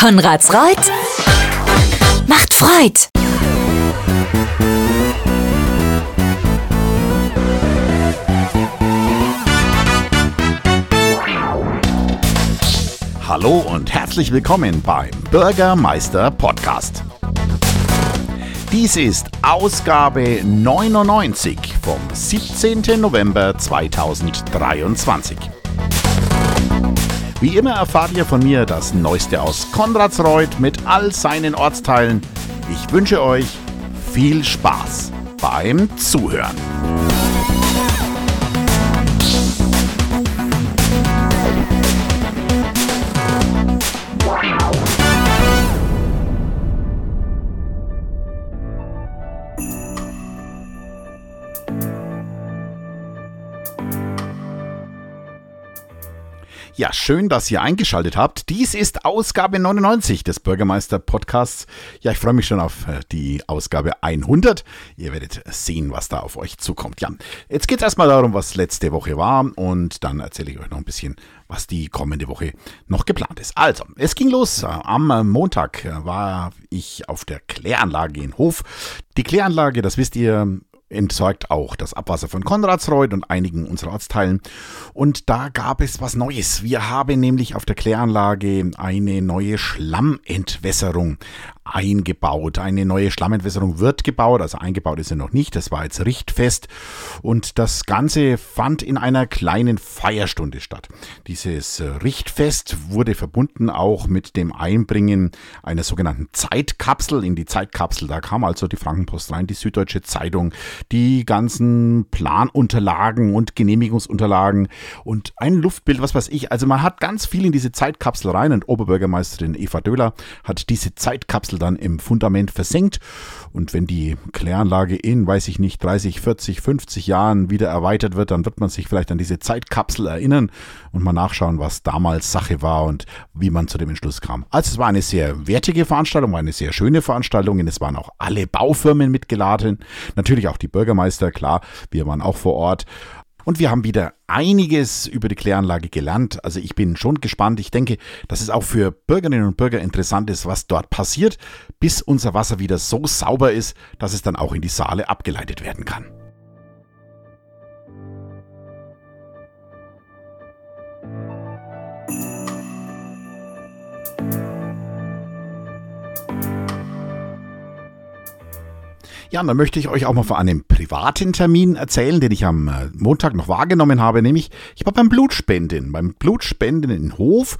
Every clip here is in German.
Konrads Reut macht Freud. Hallo und herzlich willkommen beim Bürgermeister Podcast. Dies ist Ausgabe 99 vom 17. November 2023. Wie immer erfahrt ihr von mir das Neueste aus Konradsreuth mit all seinen Ortsteilen. Ich wünsche euch viel Spaß beim Zuhören. Ja, schön, dass ihr eingeschaltet habt. Dies ist Ausgabe 99 des Bürgermeister Podcasts. Ja, ich freue mich schon auf äh, die Ausgabe 100. Ihr werdet sehen, was da auf euch zukommt. Ja, jetzt geht es erstmal darum, was letzte Woche war und dann erzähle ich euch noch ein bisschen, was die kommende Woche noch geplant ist. Also, es ging los. Am Montag war ich auf der Kläranlage in Hof. Die Kläranlage, das wisst ihr, entsorgt auch das Abwasser von Konradsreuth und einigen unserer Ortsteilen. Und da gab es was Neues. Wir haben nämlich auf der Kläranlage eine neue Schlammentwässerung eingebaut. Eine neue Schlammentwässerung wird gebaut, also eingebaut ist sie noch nicht, das war jetzt richtfest. Und das Ganze fand in einer kleinen Feierstunde statt. Dieses Richtfest wurde verbunden auch mit dem Einbringen einer sogenannten Zeitkapsel in die Zeitkapsel. Da kam also die Frankenpost rein, die Süddeutsche Zeitung, die ganzen Planunterlagen und Genehmigungsunterlagen und ein Luftbild, was weiß ich. Also man hat ganz viel in diese Zeitkapsel rein und Oberbürgermeisterin Eva Döhler hat diese Zeitkapsel dann im Fundament versenkt. Und wenn die Kläranlage in, weiß ich nicht, 30, 40, 50 Jahren wieder erweitert wird, dann wird man sich vielleicht an diese Zeitkapsel erinnern und mal nachschauen, was damals Sache war und wie man zu dem Entschluss kam. Also es war eine sehr wertige Veranstaltung, war eine sehr schöne Veranstaltung. Und es waren auch alle Baufirmen mitgeladen. Natürlich auch die Bürgermeister, klar, wir waren auch vor Ort. Und wir haben wieder einiges über die Kläranlage gelernt. Also ich bin schon gespannt. Ich denke, dass es auch für Bürgerinnen und Bürger interessant ist, was dort passiert, bis unser Wasser wieder so sauber ist, dass es dann auch in die Saale abgeleitet werden kann. Ja, und dann möchte ich euch auch mal von einem privaten Termin erzählen, den ich am äh, Montag noch wahrgenommen habe, nämlich ich war beim Blutspenden, beim Blutspenden in Hof.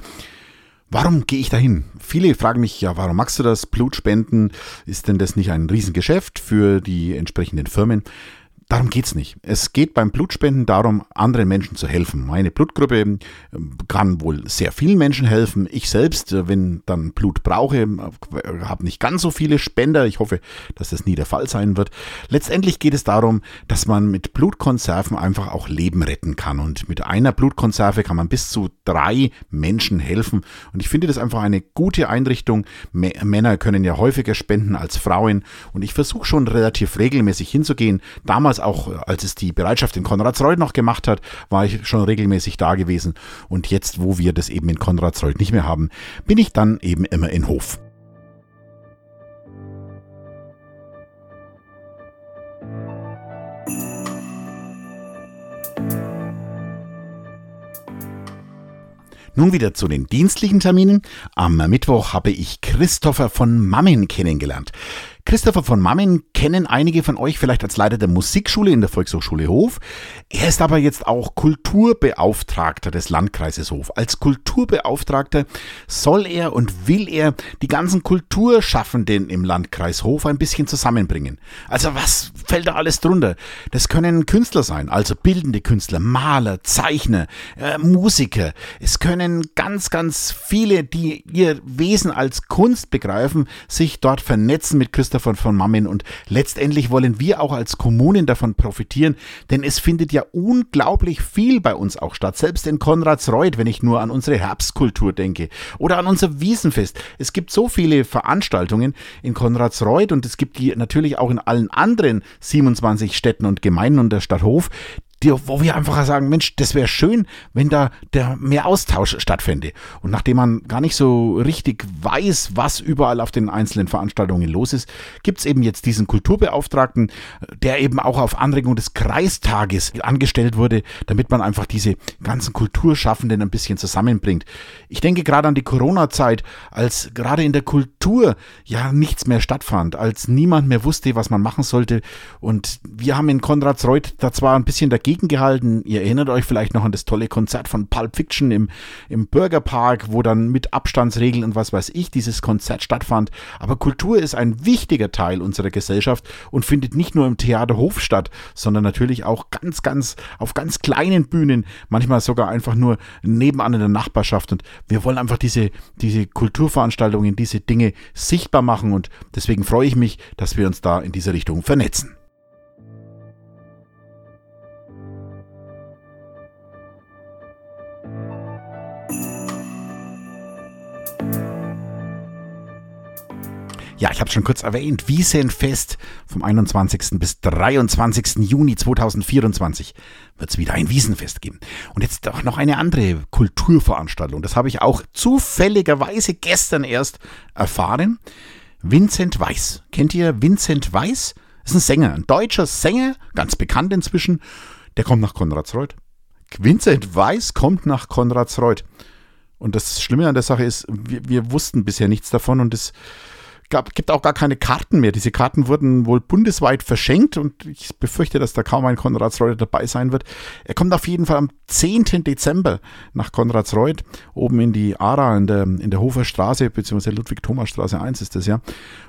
Warum gehe ich dahin? Viele fragen mich, ja, warum machst du das? Blutspenden, ist denn das nicht ein Riesengeschäft für die entsprechenden Firmen? Darum geht's nicht. Es geht beim Blutspenden darum, anderen Menschen zu helfen. Meine Blutgruppe ähm, kann wohl sehr vielen Menschen helfen. Ich selbst, äh, wenn dann Blut brauche, äh, habe nicht ganz so viele Spender. Ich hoffe, dass das nie der Fall sein wird. Letztendlich geht es darum, dass man mit Blutkonserven einfach auch Leben retten kann. Und mit einer Blutkonserve kann man bis zu drei Menschen helfen. Und ich finde das einfach eine gute Einrichtung. Männer können ja häufiger spenden als Frauen. Und ich versuche schon relativ regelmäßig hinzugehen. Damals auch als es die Bereitschaft in Konradsreuth noch gemacht hat, war ich schon regelmäßig da gewesen. Und jetzt, wo wir das eben in Konradsreuth nicht mehr haben, bin ich dann eben immer in Hof. Nun wieder zu den dienstlichen Terminen. Am Mittwoch habe ich Christopher von Mammen kennengelernt. Christopher von Mammen kennen einige von euch vielleicht als Leiter der Musikschule in der Volkshochschule Hof. Er ist aber jetzt auch Kulturbeauftragter des Landkreises Hof. Als Kulturbeauftragter soll er und will er die ganzen Kulturschaffenden im Landkreis Hof ein bisschen zusammenbringen. Also was fällt da alles drunter? Das können Künstler sein, also bildende Künstler, Maler, Zeichner, äh, Musiker. Es können ganz, ganz viele, die ihr Wesen als Kunst begreifen, sich dort vernetzen mit Christopher davon von Mammen und letztendlich wollen wir auch als Kommunen davon profitieren, denn es findet ja unglaublich viel bei uns auch statt. Selbst in Konradsreuth, wenn ich nur an unsere Herbstkultur denke oder an unser Wiesenfest. Es gibt so viele Veranstaltungen in Konradsreuth und es gibt die natürlich auch in allen anderen 27 Städten und Gemeinden und der Stadt Hof, die, wo wir einfach sagen, Mensch, das wäre schön, wenn da der mehr Austausch stattfände. Und nachdem man gar nicht so richtig weiß, was überall auf den einzelnen Veranstaltungen los ist, gibt es eben jetzt diesen Kulturbeauftragten, der eben auch auf Anregung des Kreistages angestellt wurde, damit man einfach diese ganzen Kulturschaffenden ein bisschen zusammenbringt. Ich denke gerade an die Corona-Zeit, als gerade in der Kultur ja nichts mehr stattfand, als niemand mehr wusste, was man machen sollte. Und wir haben in Konradsreuth da zwar ein bisschen dagegen gehalten. Ihr erinnert euch vielleicht noch an das tolle Konzert von Pulp Fiction im, im Bürgerpark, wo dann mit Abstandsregeln und was weiß ich dieses Konzert stattfand. Aber Kultur ist ein wichtiger Teil unserer Gesellschaft und findet nicht nur im Theaterhof statt, sondern natürlich auch ganz, ganz auf ganz kleinen Bühnen, manchmal sogar einfach nur nebenan in der Nachbarschaft. Und wir wollen einfach diese, diese Kulturveranstaltungen, diese Dinge sichtbar machen und deswegen freue ich mich, dass wir uns da in dieser Richtung vernetzen. Ja, ich habe schon kurz erwähnt, Wiesenfest vom 21. bis 23. Juni 2024 wird es wieder ein Wiesenfest geben. Und jetzt auch noch eine andere Kulturveranstaltung. Das habe ich auch zufälligerweise gestern erst erfahren. Vincent Weiss. Kennt ihr Vincent Weiss? Das ist ein Sänger, ein deutscher Sänger, ganz bekannt inzwischen. Der kommt nach Konradsreuth. Vincent Weiss kommt nach Konradsreuth. Und das Schlimme an der Sache ist, wir, wir wussten bisher nichts davon und es gab, gibt auch gar keine Karten mehr. Diese Karten wurden wohl bundesweit verschenkt und ich befürchte, dass da kaum ein Konradsreuth dabei sein wird. Er kommt auf jeden Fall am 10. Dezember nach Konradsreuth, oben in die Ara in der, in der Hofer Straße, beziehungsweise Ludwig-Thomas-Straße 1 ist das ja.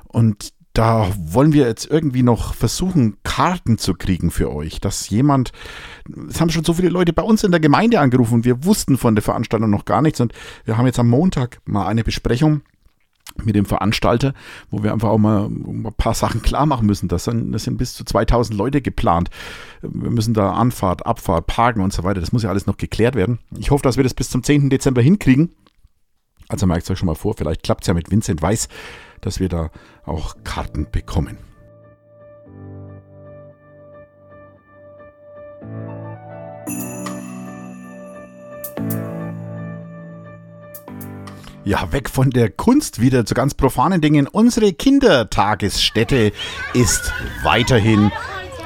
Und da wollen wir jetzt irgendwie noch versuchen, Karten zu kriegen für euch, dass jemand, es haben schon so viele Leute bei uns in der Gemeinde angerufen, wir wussten von der Veranstaltung noch gar nichts und wir haben jetzt am Montag mal eine Besprechung mit dem Veranstalter, wo wir einfach auch mal ein paar Sachen klar machen müssen. Das sind, das sind bis zu 2000 Leute geplant. Wir müssen da Anfahrt, Abfahrt, Parken und so weiter. Das muss ja alles noch geklärt werden. Ich hoffe, dass wir das bis zum 10. Dezember hinkriegen. Also merkt es euch schon mal vor, vielleicht klappt es ja mit Vincent Weiß, dass wir da auch Karten bekommen. Ja, weg von der Kunst wieder zu ganz profanen Dingen. Unsere Kindertagesstätte ist weiterhin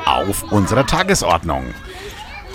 auf unserer Tagesordnung.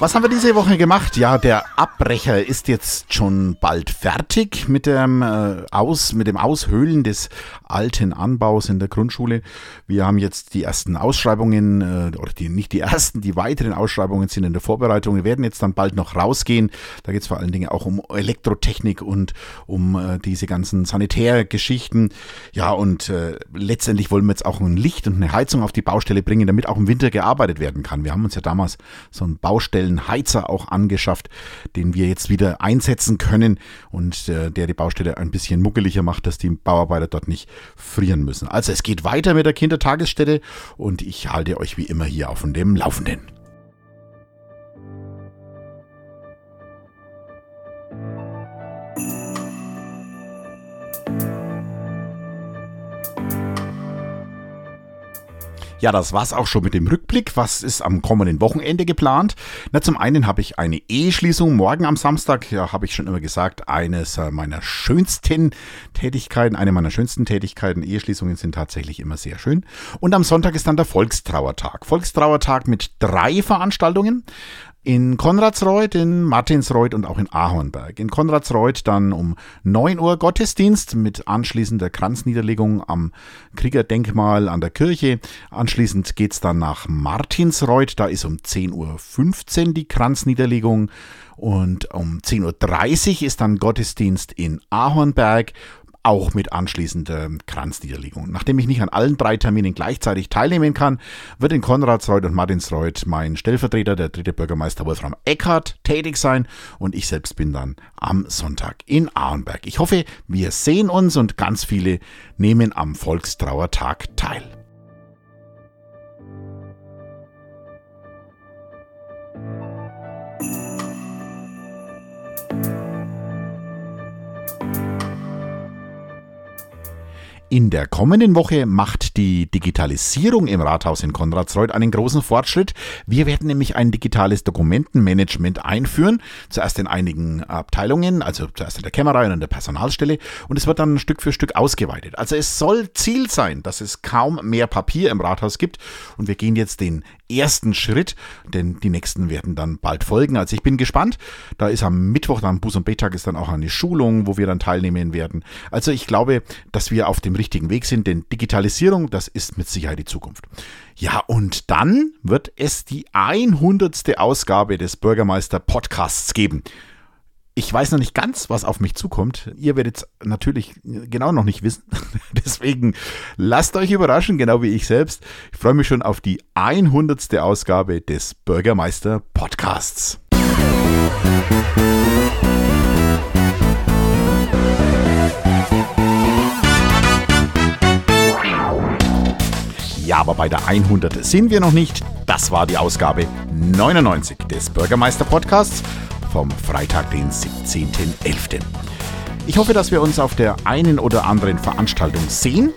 Was haben wir diese Woche gemacht? Ja, der Abbrecher ist jetzt schon bald fertig mit dem, äh, Aus, mit dem Aushöhlen des alten Anbaus in der Grundschule. Wir haben jetzt die ersten Ausschreibungen, äh, oder die, nicht die ersten, die weiteren Ausschreibungen sind in der Vorbereitung. Wir werden jetzt dann bald noch rausgehen. Da geht es vor allen Dingen auch um Elektrotechnik und um äh, diese ganzen Sanitärgeschichten. Ja, und äh, letztendlich wollen wir jetzt auch ein Licht und eine Heizung auf die Baustelle bringen, damit auch im Winter gearbeitet werden kann. Wir haben uns ja damals so ein Baustellen speziellen Heizer auch angeschafft, den wir jetzt wieder einsetzen können und äh, der die Baustelle ein bisschen muckeliger macht, dass die Bauarbeiter dort nicht frieren müssen. Also es geht weiter mit der Kindertagesstätte und ich halte euch wie immer hier auf dem Laufenden. Ja, das war's auch schon mit dem Rückblick. Was ist am kommenden Wochenende geplant? Na, zum einen habe ich eine Eheschließung morgen am Samstag. Ja, habe ich schon immer gesagt, eines äh, meiner schönsten Tätigkeiten, eine meiner schönsten Tätigkeiten. Eheschließungen sind tatsächlich immer sehr schön. Und am Sonntag ist dann der Volkstrauertag. Volkstrauertag mit drei Veranstaltungen in Konradsreuth, in Martinsreuth und auch in Ahornberg. In Konradsreuth dann um 9 Uhr Gottesdienst mit anschließender Kranzniederlegung am Kriegerdenkmal an der Kirche. Anschließend geht's dann nach Martinsreuth, da ist um 10.15 Uhr die Kranzniederlegung. Und um 10.30 Uhr ist dann Gottesdienst in Ahornberg auch mit anschließender Kranzniederlegung. Nachdem ich nicht an allen drei Terminen gleichzeitig teilnehmen kann, wird in Konradsreuth und Martinsreuth mein Stellvertreter, der dritte Bürgermeister Wolfram Eckhardt, tätig sein und ich selbst bin dann am Sonntag in Arnberg. Ich hoffe, wir sehen uns und ganz viele nehmen am Volkstrauertag teil. In der kommenden Woche macht die Digitalisierung im Rathaus in Konradsreuth einen großen Fortschritt. Wir werden nämlich ein digitales Dokumentenmanagement einführen. Zuerst in einigen Abteilungen, also zuerst in der Kämmerei und in der Personalstelle. Und es wird dann Stück für Stück ausgeweitet. Also es soll Ziel sein, dass es kaum mehr Papier im Rathaus gibt. Und wir gehen jetzt den ersten Schritt, denn die nächsten werden dann bald folgen. Also ich bin gespannt. Da ist am Mittwoch, am Bus- und Betag ist dann auch eine Schulung, wo wir dann teilnehmen werden. Also ich glaube, dass wir auf dem richtigen Weg sind, denn Digitalisierung, das ist mit Sicherheit die Zukunft. Ja, und dann wird es die 100. Ausgabe des Bürgermeister Podcasts geben. Ich weiß noch nicht ganz, was auf mich zukommt. Ihr werdet es natürlich genau noch nicht wissen. Deswegen lasst euch überraschen, genau wie ich selbst. Ich freue mich schon auf die 100. Ausgabe des Bürgermeister Podcasts. Ja, aber bei der 100 sind wir noch nicht. Das war die Ausgabe 99 des Bürgermeister Podcasts vom Freitag, den 17.11. Ich hoffe, dass wir uns auf der einen oder anderen Veranstaltung sehen.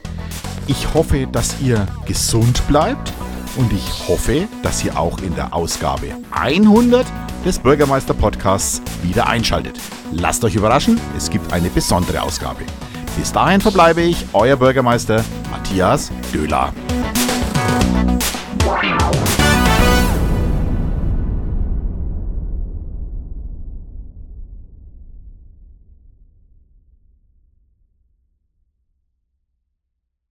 Ich hoffe, dass ihr gesund bleibt und ich hoffe, dass ihr auch in der Ausgabe 100 des Bürgermeister Podcasts wieder einschaltet. Lasst euch überraschen, es gibt eine besondere Ausgabe. Bis dahin verbleibe ich, euer Bürgermeister Matthias Döhler. Cinco.